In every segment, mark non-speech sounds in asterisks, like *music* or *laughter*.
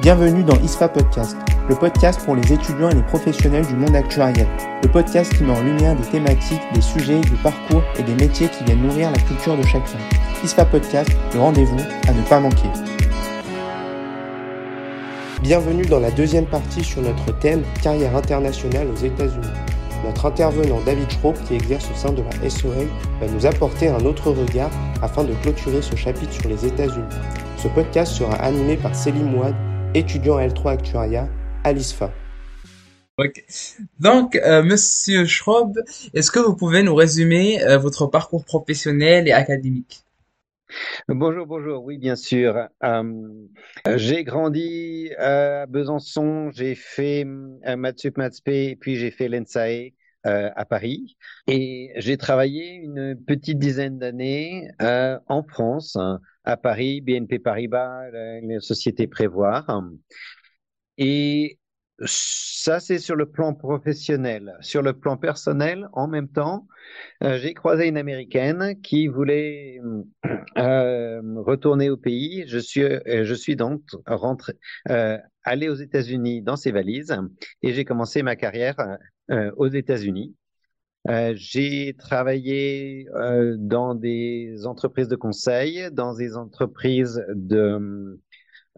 Bienvenue dans ISFA Podcast, le podcast pour les étudiants et les professionnels du monde actuariel. Le podcast qui met en lumière des thématiques, des sujets, des parcours et des métiers qui viennent nourrir la culture de chacun. ISFA Podcast, le rendez-vous à ne pas manquer. Bienvenue dans la deuxième partie sur notre thème carrière internationale aux États-Unis. Notre intervenant David Schroep, qui exerce au sein de la SOL, va nous apporter un autre regard afin de clôturer ce chapitre sur les États-Unis. Ce podcast sera animé par Céline Mouad, étudiant à L3 Actuaria à l'ISFA. Ok. Donc, euh, Monsieur Schrob, est-ce que vous pouvez nous résumer euh, votre parcours professionnel et académique? Bonjour, bonjour. Oui, bien sûr. Euh, j'ai grandi à Besançon, j'ai fait Matsup Matspé, puis j'ai fait l'ENSAE à Paris. Et j'ai travaillé une petite dizaine d'années en France, à Paris, BNP Paribas, les sociétés Prévoir. Et ça, c'est sur le plan professionnel. Sur le plan personnel, en même temps, euh, j'ai croisé une Américaine qui voulait euh, retourner au pays. Je suis, euh, je suis donc rentré, allé aux États-Unis dans ses valises et j'ai commencé ma carrière aux États-Unis. J'ai travaillé dans des entreprises de conseil, dans des entreprises de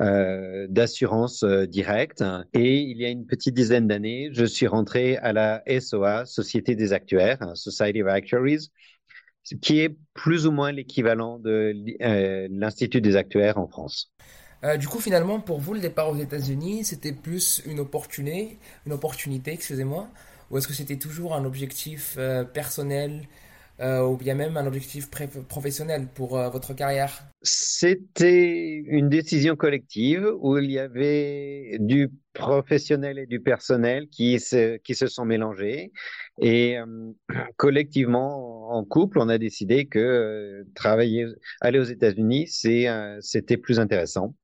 euh, d'assurance euh, directe. Et il y a une petite dizaine d'années, je suis rentré à la SOA, Société des Actuaires, hein, Society of Actuaries, qui est plus ou moins l'équivalent de euh, l'Institut des Actuaires en France. du coup, finalement, pour vous, le départ aux États-Unis, c'était plus une opportunité, une opportunité, excusez-moi, ou est-ce que c'était toujours un objectif personnel euh, ou bien même un objectif professionnel pour euh, votre carrière? C'était une décision collective où il y avait du professionnel et du personnel qui se, qui se sont mélangés. Et euh, collectivement, en couple, on a décidé que travailler, aller aux États-Unis, c'était plus intéressant.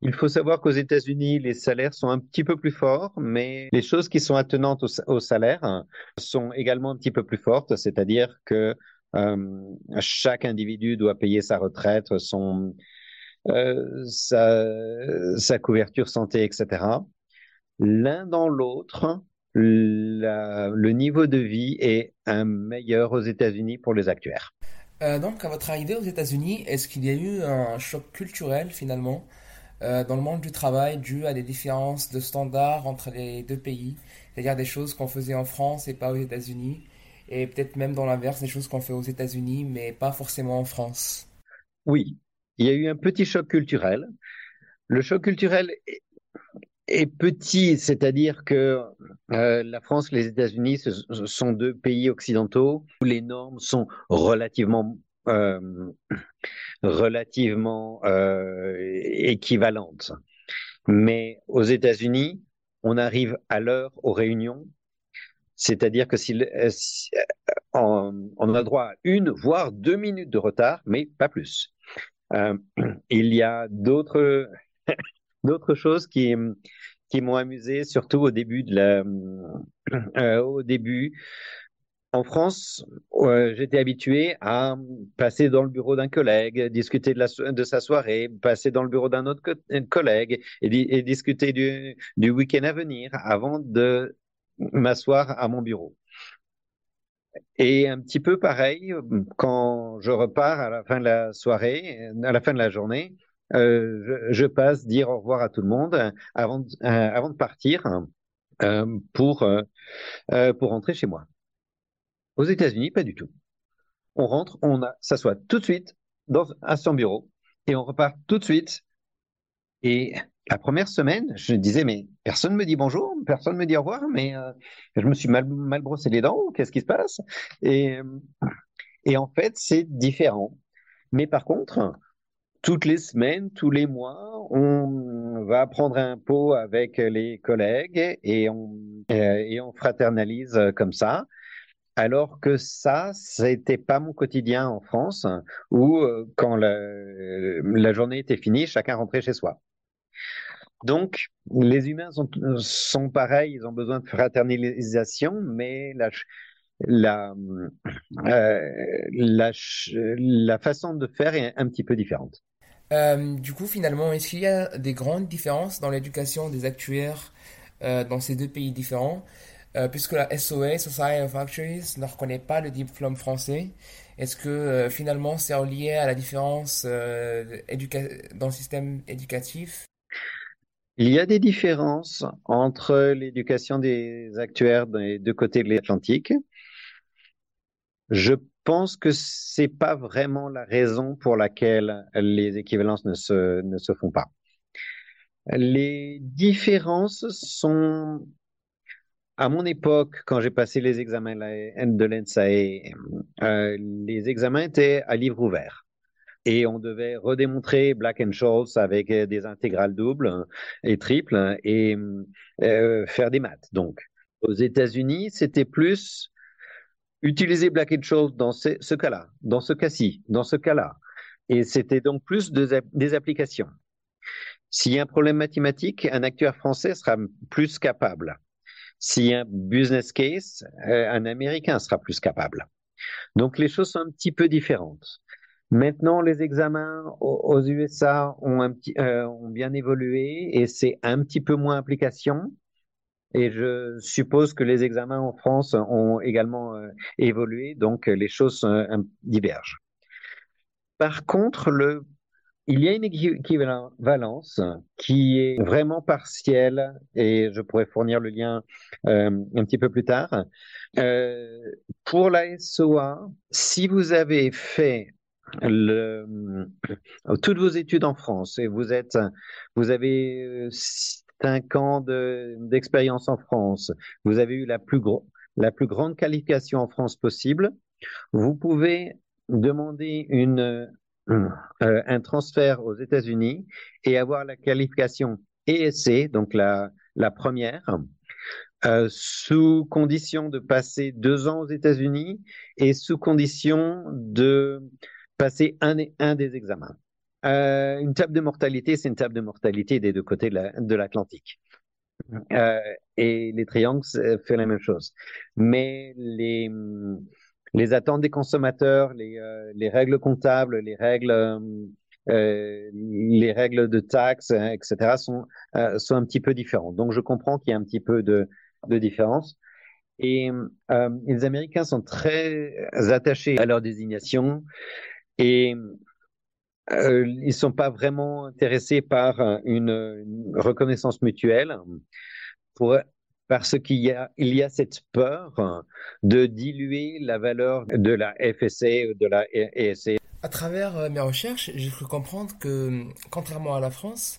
Il faut savoir qu'aux États-Unis, les salaires sont un petit peu plus forts, mais les choses qui sont attenantes au, salaire sont également un petit peu plus fortes, c'est-à-dire que euh, chaque individu doit payer sa retraite, son, euh, sa, couverture santé, etc. L'un dans l'autre, le niveau de vie est meilleur aux États-Unis pour les actuaires. Euh, donc, à votre arrivée aux États-Unis, est-ce qu'il y a eu un choc culturel finalement? Euh, dans le monde du travail dû à des différences de standards entre les deux pays, c'est-à-dire des choses qu'on faisait en France et pas aux États-Unis, et peut-être même dans l'inverse, des choses qu'on fait aux États-Unis mais pas forcément en France. Oui, il y a eu un petit choc culturel. Le choc culturel est, petit, c'est-à-dire que euh, la France les États-Unis sont deux pays occidentaux où les normes sont relativement relativement euh, équivalentes. Mais aux États-Unis, on arrive à l'heure aux réunions, c'est-à-dire que si, euh, on, a droit à une, voire deux minutes de retard, mais pas plus. il y a d'autres *laughs* choses qui m'ont amusé, surtout au début en France, j'étais habitué à passer dans le bureau d'un collègue, discuter de, sa soirée, passer dans le bureau d'un autre collègue et, discuter du, week-end à venir avant de m'asseoir à mon bureau. Et un petit peu pareil, quand je repars à la fin de la soirée, à la fin de la journée, euh, je, passe dire au revoir à tout le monde avant, de partir euh, pour, euh, pour rentrer chez moi. Aux États-Unis, pas du tout. On rentre, on s'assoit tout de suite dans, à son bureau et on repart tout de suite. Et la première semaine, je disais, mais personne ne me dit bonjour, personne ne me dit au revoir, mais euh, je me suis mal, mal brossé les dents, qu'est-ce qui se passe? Et, en fait, c'est différent. Mais par contre, toutes les semaines, tous les mois, on va prendre un pot avec les collègues et on, euh, et on fraternalise comme ça alors que ça, n'était pas mon quotidien en France, où euh, quand la, journée était finie, chacun rentrait chez soi. Donc, les humains sont, pareils, ils ont besoin de fraternisation, mais la, euh, la, façon de faire est un petit peu différente. du coup, finalement, est-ce qu'il y a des grandes différences dans l'éducation des actuaires dans ces deux pays différents? Puisque la SOA, Society of Actuaries, ne reconnaît pas le diplôme français, est-ce que finalement c'est relié à la différence dans le système éducatif? Il y a des différences entre l'éducation des actuaires des deux côtés de l'Atlantique. Je pense que c'est pas vraiment la raison pour laquelle les équivalences ne se, ne se font pas. Les différences sont, à mon époque, quand j'ai passé les examens de l'ENSAE, euh, les examens étaient à livre ouvert et on devait redémontrer Black and Scholes avec euh, des intégrales doubles et triples et euh, faire des maths. Donc, aux États-Unis, c'était plus utiliser Black and Scholes dans ce, cas-là, dans ce cas-ci, dans ce cas-là. Et c'était donc plus des applications. S'il y a un problème mathématique, un acteur français sera plus capable. S'il y a un business case, euh, un Américain sera plus capable. Donc les choses sont un petit peu différentes. Maintenant, les examens aux USA euh, ont bien évolué et c'est un petit peu moins application. Et je suppose que les examens en France ont également euh, évolué, donc les choses divergent. Par contre, le, il y a une équivalence qui est vraiment partielle, et je pourrais fournir le lien un petit peu plus tard. pour la SOA, si vous avez fait euh, toutes vos études en France et vous êtes, vous avez euh, cinq ans d'expérience en France, vous avez eu la plus, grande qualification en France possible, vous pouvez demander une, euh, *clears throat* un transfert aux États-Unis et avoir la qualification ESC, donc la, première, euh, sous condition de passer deux ans aux États-Unis et sous condition de passer un, des examens. Euh, une table de mortalité, c'est une table de mortalité des deux côtés de l'Atlantique. Euh, et les triangles font la même chose. Mais les, les attentes des consommateurs, les, euh, les règles comptables, les règles, euh, les règles de taxes, hein, etc., sont, euh, sont un petit peu différentes. Donc, je comprends qu'il y a un petit peu de, de différence. Et les Américains sont très attachés à leur désignation. Et euh, ils sont pas vraiment intéressés par une, reconnaissance mutuelle pour, parce qu'il y a, il y a cette peur de diluer la valeur de la FSA ou de la ESA. À travers euh, mes recherches, j'ai cru comprendre que, contrairement à la France,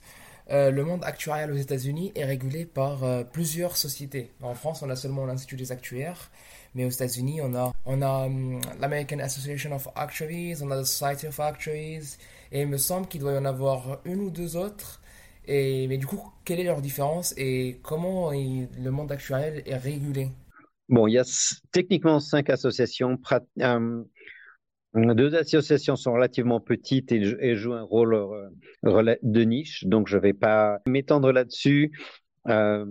euh, le monde actuarial aux États-Unis est régulé par euh, plusieurs sociétés. En France, on a seulement l'Institut des actuaires mais aux États-Unis, on a, on a hum, l'American Association of Actuaries, on a la Society of Actuaries, et il me semble qu'il doit y en avoir une ou deux autres. Mais du coup, quelle est leur différence et comment le monde actuariel est régulé? Bon, il y a techniquement cinq associations. Hum, deux associations sont relativement petites et, jouent un rôle euh, de niche, donc je ne vais pas m'étendre là-dessus. Euh,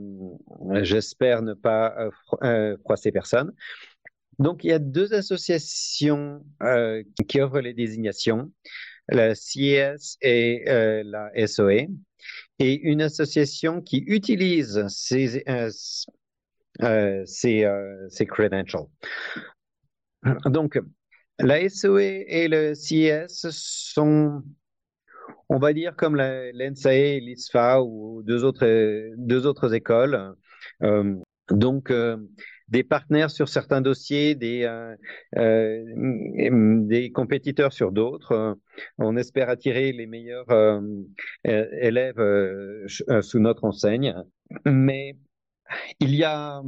j'espère ne pas euh, euh, froisser personne. Donc, il y a deux associations qui offrent les désignations, la CIS et la SOE, et une association qui utilise ces, ces, ces credentials. Donc, la SOE et le CIS sont on va dire comme l'ENSAE, l'ISFA ou deux autres, deux autres écoles. Euh, donc, euh, des partenaires sur certains dossiers, des, euh, des compétiteurs sur d'autres. On espère attirer les meilleurs élèves sous notre enseigne. Mais il y a,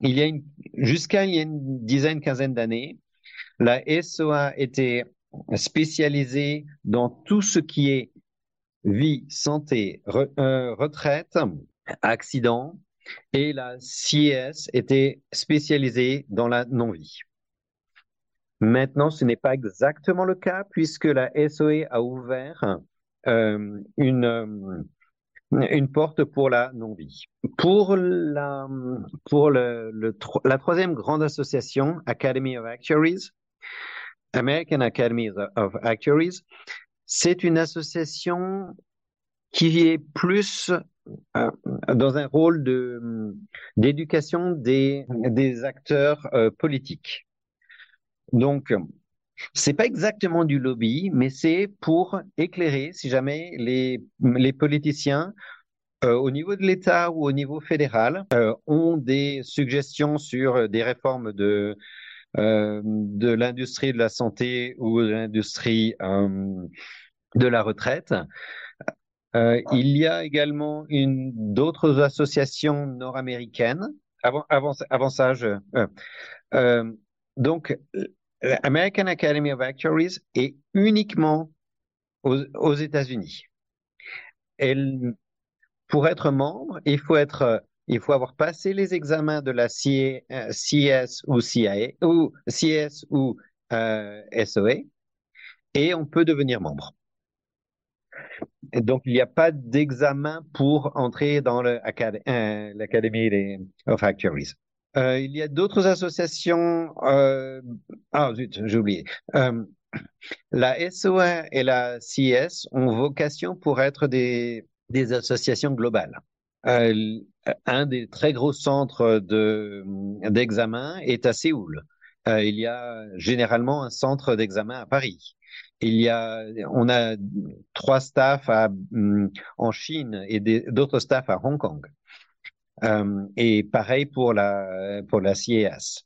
il y a jusqu'à il y a une dizaine, quinzaine d'années, la SOA était spécialisée dans tout ce qui est vie, santé, euh, retraite, accident, et la CIS était spécialisée dans la non-vie. Maintenant, ce n'est pas exactement le cas puisque la SOE a ouvert euh, une, euh, une porte pour la non-vie. Pour la, pour le, la troisième grande association, Academy of Actuaries, American Academy of Actuaries, c'est une association qui est plus dans un rôle de d'éducation des, acteurs euh, politiques. Donc, c'est pas exactement du lobby, mais c'est pour éclairer, si jamais les, politiciens euh, au niveau de l'État ou au niveau fédéral euh, ont des suggestions sur des réformes euh, de l'industrie de la santé ou de l'industrie de la retraite. Il y a également une d'autres associations nord-américaines. Avant, avant, avant ça, je, donc l'American Academy of Actuaries est uniquement aux, aux États-Unis. Elle pour être membre, il faut être, il faut avoir passé les examens de la CS euh, ou CIA ou CS ou euh, SOA et on peut devenir membre. Donc, il n'y a pas d'examen pour entrer dans euh, l'Académie of Actuaries. Euh, il y a d'autres associations. Euh, ah zut, j'ai oublié. Euh, la SOA et la CS ont vocation pour être des des associations globales. Un des très gros centres de, d'examen est à Séoul. Il y a généralement un centre d'examen à Paris. Il y a, on a trois staffs mm, en Chine et d'autres staffs à Hong Kong. Euh, et pareil pour la pour la CIS.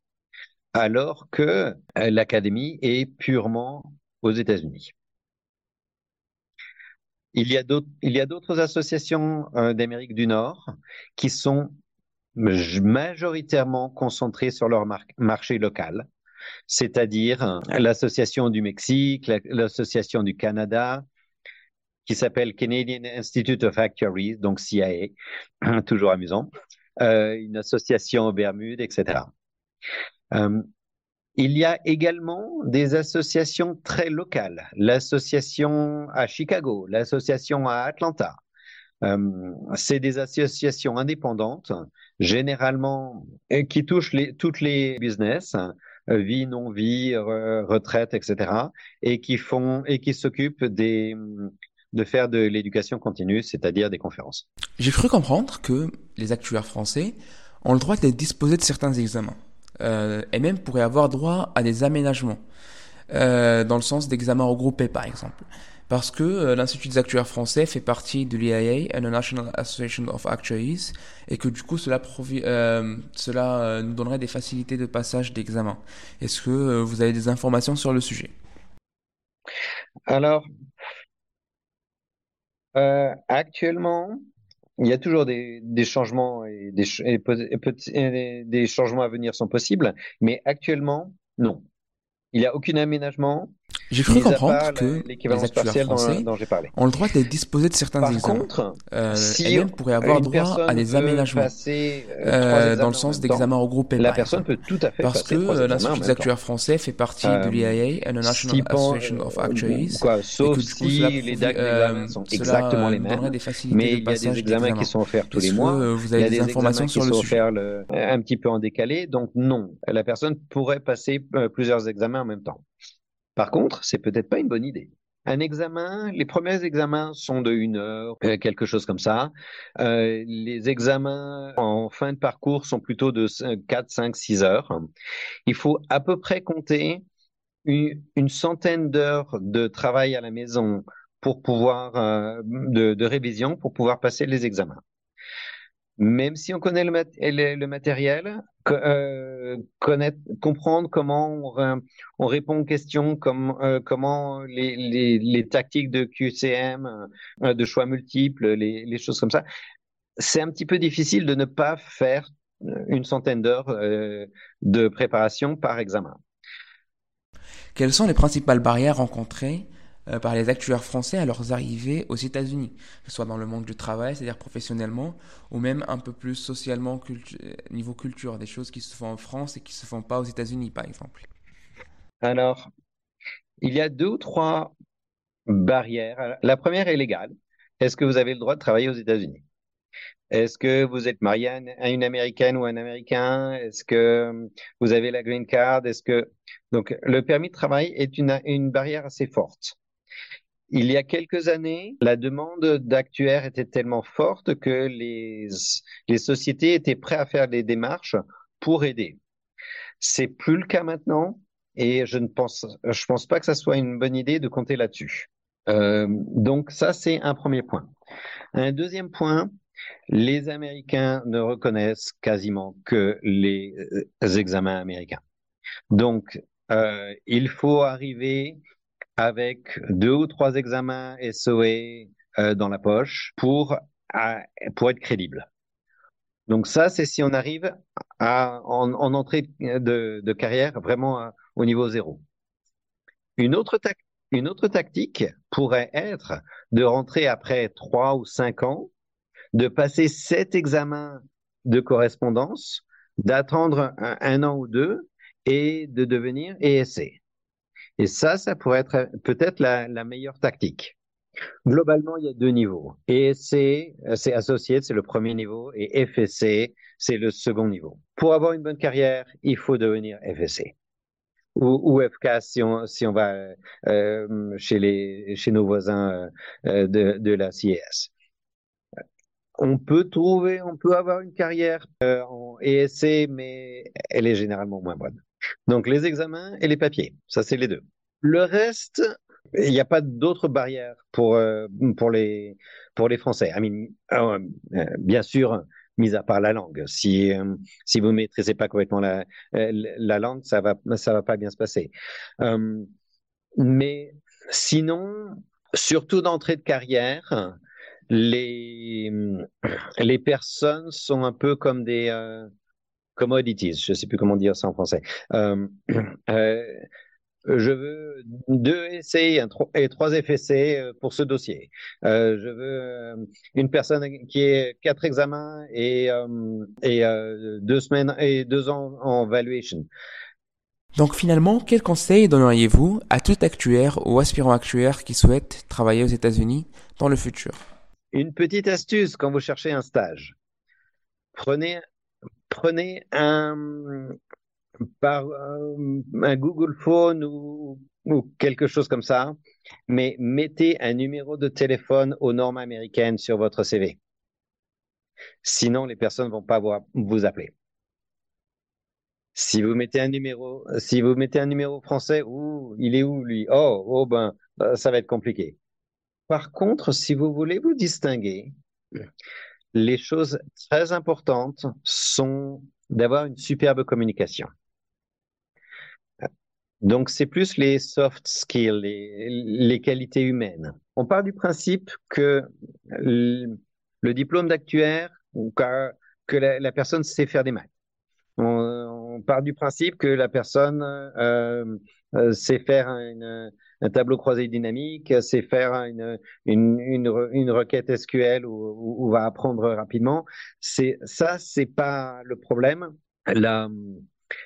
Alors que l'académie est purement aux États-Unis. Il y a d'autres, il y a d'autres associations euh, d'Amérique du Nord qui sont majoritairement concentrées sur leur marché local, c'est-à-dire l'association du Mexique, l'association du Canada, qui s'appelle Canadian Institute of Actuaries, donc CIA, *clears throat* toujours amusant, euh, une association aux Bermudes, etc. Il y a également des associations très locales, l'association à Chicago, l'association à Atlanta. Euh, c'est des associations indépendantes, généralement qui touchent les, toutes les business, euh, vie, non-vie, retraite, etc., et qui font et qui s'occupent des de faire de l'éducation continue, c'est-à-dire des conférences. J'ai cru comprendre que les actuaires français ont le droit d'être disposés de certains examens. Euh, et même pourrait avoir droit à des aménagements, euh, dans le sens d'examens regroupés par exemple. Parce que euh, l'Institut des actuaires français fait partie de l'IAA, la National Association of Actuaries, et que du coup cela, cela nous donnerait des facilités de passage d'examen. Est-ce que vous avez des informations sur le sujet? Alors, actuellement, il y a toujours des, changements et des changements à venir sont possibles, mais actuellement, non. Il n'y a aucun aménagement j'ai cru comprendre que les actuaires français dont, parlé. ont le droit d'être disposés de certains Par examens. Contre, euh, si pourraient avoir droit à des aménagements passer, euh, dans le sens d'examens regroupés. La personne peut tout à fait parce que l'Institut des actuaires français fait partie euh, de l'IAA, la National Association of Actuaries, quoi, sauf et que, du coup, si les dates d'examen sont exactement les mêmes. Des mais il y a des examens qui sont offerts tous les mois. Vous avez des informations sur le sujet? un petit peu en décalé, donc non, la personne pourrait passer plusieurs examens en même temps. Par contre, c'est peut-être pas une bonne idée. Un examen, les premiers examens sont de une heure, euh, quelque chose comme ça. Euh, les examens en fin de parcours sont plutôt de 4, 5, 6 heures. Il faut à peu près compter une, centaine d'heures de travail à la maison pour pouvoir, euh, de, révision pour pouvoir passer les examens même si on connaît le, matériel, comprendre comment on, on, répond aux questions, comme, euh, comment les, les, tactiques de QCM, euh, de choix multiples, les, les, choses comme ça, c'est un petit peu difficile de ne pas faire une centaine d'heures euh, de préparation par examen. Quelles sont les principales barrières rencontrées euh, par les actuaires français à leurs arrivées aux États-Unis, que ce soit dans le monde du travail, c'est-à-dire professionnellement, ou même un peu plus socialement, euh, niveau culture, des choses qui se font en France et qui se font pas aux États-Unis, par exemple. Alors, il y a deux ou trois barrières. La première est légale. Est-ce que vous avez le droit de travailler aux États-Unis? Est-ce que vous êtes marié à une Américaine ou un Américain? Est-ce que vous avez la green card? Est-ce que donc le permis de travail est une barrière assez forte. Il y a quelques années, la demande d'actuaires était tellement forte que les, les sociétés étaient prêtes à faire des démarches pour aider. C'est plus le cas maintenant et je ne pense, je pense pas que ça soit une bonne idée de compter là-dessus. Euh, donc ça, c'est un premier point. Un deuxième point, les Américains ne reconnaissent quasiment que les euh, examens américains. Donc, euh, il faut arriver avec deux ou trois examens SOE euh, dans la poche pour, pour être crédible. Donc ça, c'est si on arrive en, entrée de, carrière vraiment au niveau zéro. Une autre, une autre tactique pourrait être de rentrer après trois ou cinq ans, de passer sept examens de correspondance, d'attendre un, an ou deux et de devenir ESC. Et ça, ça pourrait être peut-être la, la meilleure tactique. Globalement, il y a deux niveaux. ESC, c'est associé, c'est le premier niveau, et FSC, c'est le second niveau. Pour avoir une bonne carrière, il faut devenir FSC ou, ou FK si on, si on va euh, chez, les, chez nos voisins euh, de, de la CIS. On peut trouver, on peut avoir une carrière euh, en ESC, mais elle est généralement moins bonne. Donc les examens et les papiers, ça c'est les deux. Le reste, il n'y a pas d'autres barrières pour euh, pour les pour les Français. I mean, euh, bien sûr, mis à part la langue. Si, euh, si vous maîtrisez pas complètement la, euh, la langue, ça va, ça va pas bien se passer. Euh, mais sinon, surtout d'entrée de carrière, les, les personnes sont un peu comme des euh, commodities. Je sais plus comment dire ça en français. Euh, *clears throat* je veux deux essais et trois FSC euh, pour ce dossier. Euh, je veux euh, une personne qui ait quatre examens et, et deux semaines et deux ans en valuation. Donc finalement, quel conseil donneriez-vous à tout actuaire ou aspirant actuaire qui souhaite travailler aux États-Unis dans le futur? Une petite astuce quand vous cherchez un stage. Prenez, prenez un, par euh, un Google Phone ou, quelque chose comme ça, mais mettez un numéro de téléphone aux normes américaines sur votre CV. Sinon, les personnes vont pas vous, appeler. Si vous mettez un numéro, si vous mettez un numéro français, ou il est où lui? Oh, oh ben, euh, ça va être compliqué. Par contre, si vous voulez vous distinguer, les choses très importantes sont d'avoir une superbe communication. Donc, c'est plus les soft skills, les, qualités humaines. On part du principe que le, diplôme d'actuaire, ou que la, personne sait faire des maths. On, part du principe que la personne euh, euh, sait faire un tableau croisé dynamique, sait faire une, une, une, requête SQL ou, ou, va apprendre rapidement. C'est ça, c'est pas le problème. La,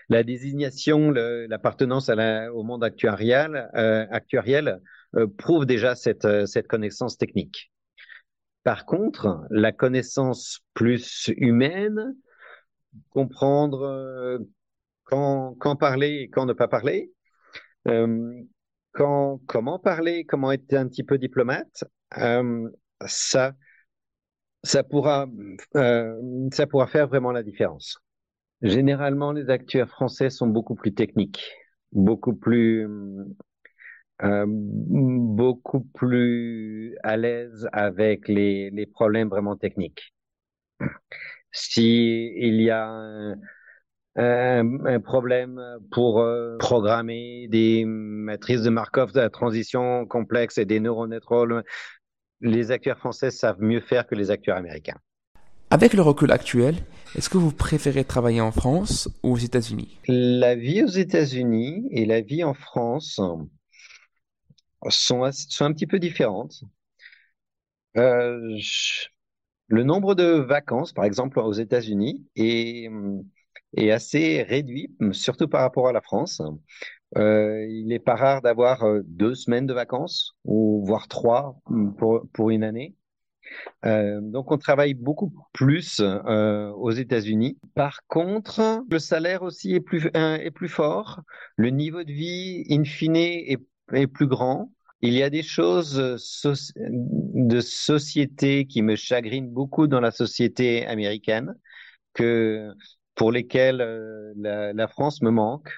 la désignation, l'appartenance au monde actuarial, euh, actuariel euh, prouve déjà cette, euh, cette connaissance technique. Par contre, la connaissance plus humaine, comprendre quand, quand parler et quand ne pas parler, quand, comment parler, comment être un petit peu diplomate, ça, ça pourra, ça pourra faire vraiment la différence. Généralement, les actuaires français sont beaucoup plus techniques, beaucoup plus, euh, beaucoup plus à l'aise avec les, les problèmes vraiment techniques. Si il y a un, un, problème pour euh, programmer des matrices de Markov de la transition complexe et des neuronétroles, les actuaires français savent mieux faire que les actuaires américains. Avec le recul actuel, est-ce que vous préférez travailler en France ou aux États-Unis? La vie aux États-Unis et la vie en France sont, sont un petit peu différentes. Euh, le nombre de vacances, par exemple, aux États-Unis est, est assez réduit, surtout par rapport à la France. Euh, il n'est pas rare d'avoir euh, deux semaines de vacances, ou voire trois pour, pour une année. Euh, donc on travaille beaucoup plus euh, aux États-Unis. Par contre, le salaire aussi est plus est plus fort. Le niveau de vie, in fine, est, est plus grand. il y a des choses de société qui me chagrinent beaucoup dans la société américaine, que pour lesquelles la, la France me manque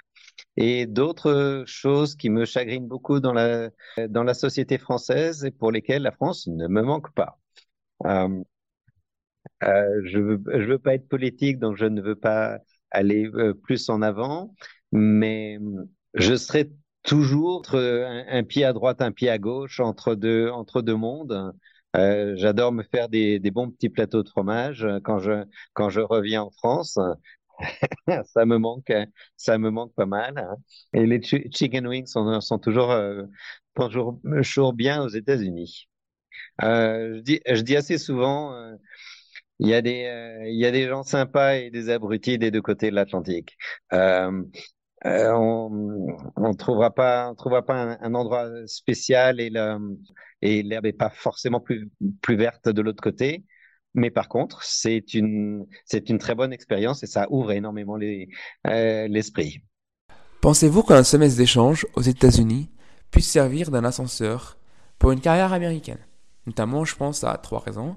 et d'autres choses qui me chagrinent beaucoup dans la, dans la société française et pour lesquelles la France ne me manque pas. Euh, euh, je je veux pas être politique, donc je ne veux pas aller euh, plus en avant, mais je serai toujours un, un, pied à droite, un pied à gauche, entre deux, entre deux mondes. Euh, J'adore me faire des, des, bons petits plateaux de fromage quand je, quand je reviens en France. *laughs* ça me manque, ça me manque pas mal. Hein. Et les chicken wings sont, sont toujours, euh, toujours, toujours bien aux États-Unis. Euh, je, dis, je dis assez souvent, euh, il y a des, euh, il y a des gens sympas et des abrutis des deux côtés de l'Atlantique. Euh, on, on trouvera pas, on trouvera pas un, un endroit spécial et et l'herbe est pas forcément plus, plus verte de l'autre côté. Mais par contre, c'est une, c'est une très bonne expérience et ça ouvre énormément euh, l'esprit. Pensez-vous qu'un semestre d'échange aux États-Unis puisse servir d'un ascenseur pour une carrière américaine? Notamment, je pense à trois raisons.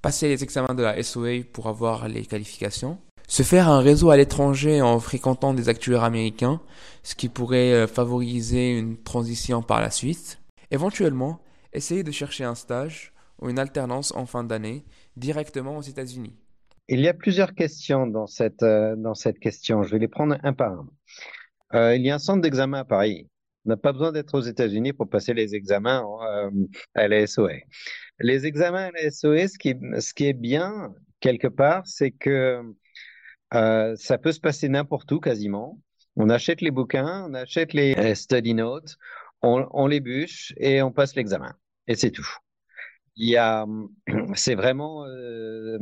Passer les examens de la SOA pour avoir les qualifications. Se faire un réseau à l'étranger en fréquentant des actuaires américains, ce qui pourrait euh, favoriser une transition par la suite. Éventuellement, essayer de chercher un stage ou une alternance en fin d'année directement aux États-Unis Il y a plusieurs questions dans cette, euh, dans cette question. Je vais les prendre un par un. Euh, il y a un centre d'examen à Paris. On n'a pas besoin d'être aux États-Unis pour passer les examens à la SOE. Les examens à la SOE, ce qui ce qui est bien, quelque part, c'est que euh, ça peut se passer n'importe où quasiment. On achète les bouquins, on achète les euh, study notes, on, les bûche et on passe l'examen. Et c'est tout il y a, *clears throat* c'est vraiment euh,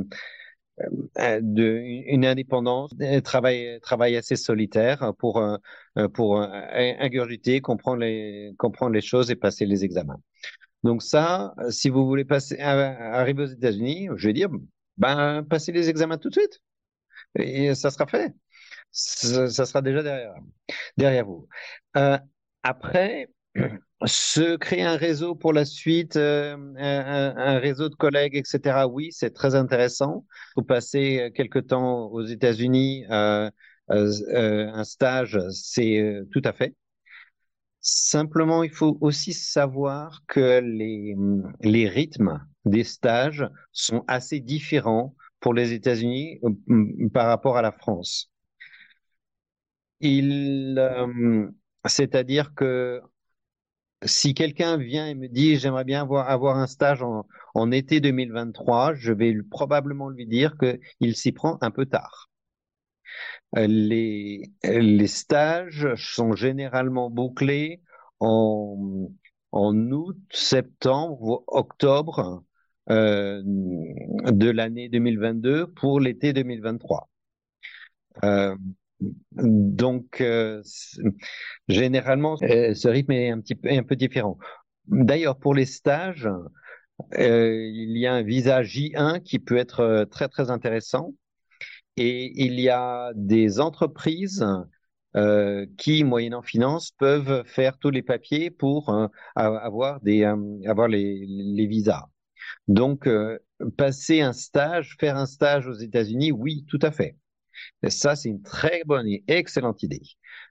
une indépendance, travail, travail assez solitaire pour, pour ingurgiter, comprendre les, choses et passer les examens. Donc ça, si vous voulez arriver aux États-Unis, je vais dire, ben, passez les examens tout de suite. Et ça sera fait. Ça, sera déjà derrière, vous. Euh, après, se créer un réseau pour la suite, euh, un, réseau de collègues, etc. Oui, c'est très intéressant. Il faut passer euh, quelque temps aux États-Unis, un stage, c'est tout à fait. Simplement, il faut aussi savoir que les rythmes des stages sont assez différents pour les États-Unis par rapport à la France. Il, c'est-à-dire que si quelqu'un vient et me dit j'aimerais bien avoir, un stage en, en, été 2023, je vais probablement lui dire qu'il s'y prend un peu tard. Euh, les, les stages sont généralement bouclés en, en août, septembre, octobre euh, de l'année 2022 pour l'été 2023. Euh, donc, euh, généralement, ce rythme est un petit peu, un peu différent. D'ailleurs, pour les stages, euh, il y a un visa J1 qui peut être très très intéressant, et il y a des entreprises euh, qui, moyennant finance, peuvent faire tous les papiers pour avoir des avoir les, les visas. Donc, passer un stage, faire un stage aux États-Unis, oui, tout à fait. Ça, c'est une très bonne et excellente idée.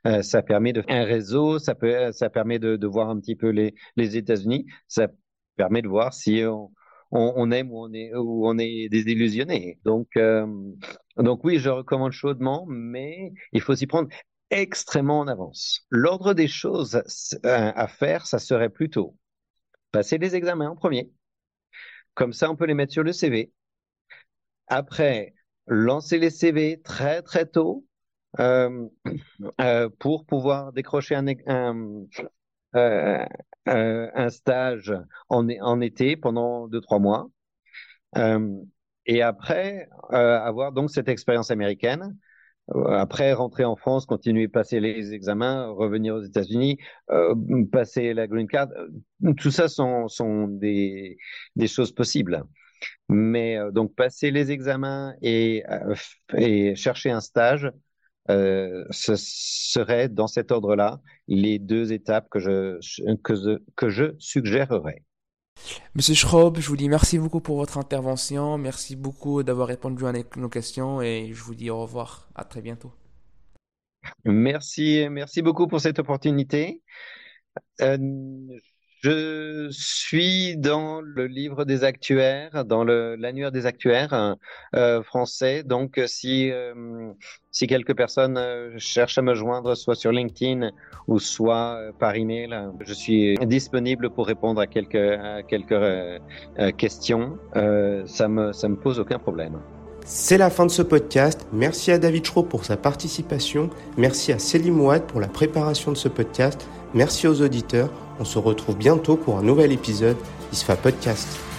Euh, ça permet de faire un réseau, ça, peut, ça permet de, de voir un petit peu les, les États-Unis, ça permet de voir si on, on, on, aime ou on est, ou on est désillusionné. Donc, euh, donc oui, je recommande chaudement, mais il faut s'y prendre extrêmement en avance. L'ordre des choses à faire, ça serait plutôt passer les examens en premier. Comme ça, on peut les mettre sur le CV. Après, lancer les CV très très tôt euh, euh, pour pouvoir décrocher euh, un stage en, en, été pendant deux trois mois et après avoir donc cette expérience américaine après rentrer en France, continuer à passer les examens, revenir aux États-Unis, passer la green card, tout ça sont, sont des, des choses possibles. Mais euh, donc passer les examens et, euh, et chercher un stage, euh, ce serait dans cet ordre-là les deux étapes que je, que que je suggérerais. Monsieur Schrob, je vous dis merci beaucoup pour votre intervention. Merci beaucoup d'avoir répondu à nos questions et je vous dis au revoir. À très bientôt. Merci, merci beaucoup pour cette opportunité. Euh, je suis dans le livre des actuaires, dans l'annuaire des actuaires euh, français. Donc, si, euh, si quelques personnes euh, cherchent à me joindre, soit sur LinkedIn ou soit euh, par email, je suis disponible pour répondre à quelques, à quelques euh, questions. ça me, ça me pose aucun problème. C'est la fin de ce podcast. Merci à David Schro pour sa participation. Merci à Céline Mouad pour la préparation de ce podcast. Merci aux auditeurs. On se retrouve bientôt pour un nouvel épisode d'ISFA Podcast.